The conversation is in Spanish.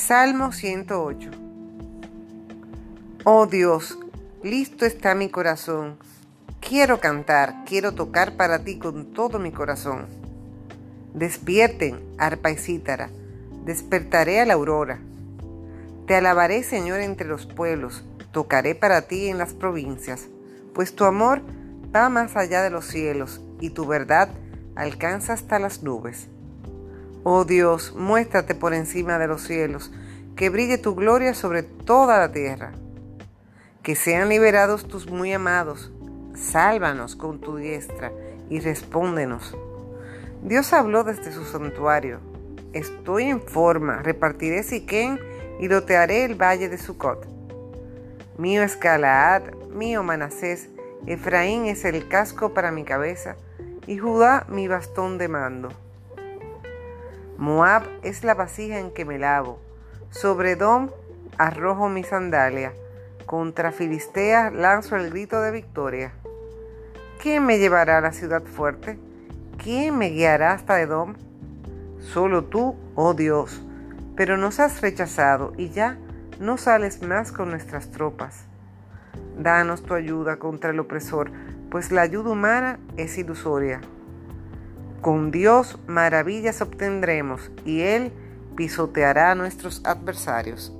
Salmo 108 Oh Dios, listo está mi corazón. Quiero cantar, quiero tocar para ti con todo mi corazón. Despierten, arpa y cítara, despertaré a la aurora. Te alabaré, Señor, entre los pueblos, tocaré para ti en las provincias, pues tu amor va más allá de los cielos y tu verdad alcanza hasta las nubes. Oh Dios, muéstrate por encima de los cielos, que brille tu gloria sobre toda la tierra. Que sean liberados tus muy amados, sálvanos con tu diestra y respóndenos. Dios habló desde su santuario. Estoy en forma, repartiré Siquén y lotearé el valle de Sucot. Mío es Galaad, mío Manasés, Efraín es el casco para mi cabeza, y Judá mi bastón de mando. Moab es la vasija en que me lavo. Sobre Dom arrojo mi sandalia. Contra Filistea lanzo el grito de victoria. ¿Quién me llevará a la ciudad fuerte? ¿Quién me guiará hasta Edom? Solo tú, oh Dios, pero nos has rechazado y ya no sales más con nuestras tropas. Danos tu ayuda contra el opresor, pues la ayuda humana es ilusoria. Con Dios maravillas obtendremos y Él pisoteará a nuestros adversarios.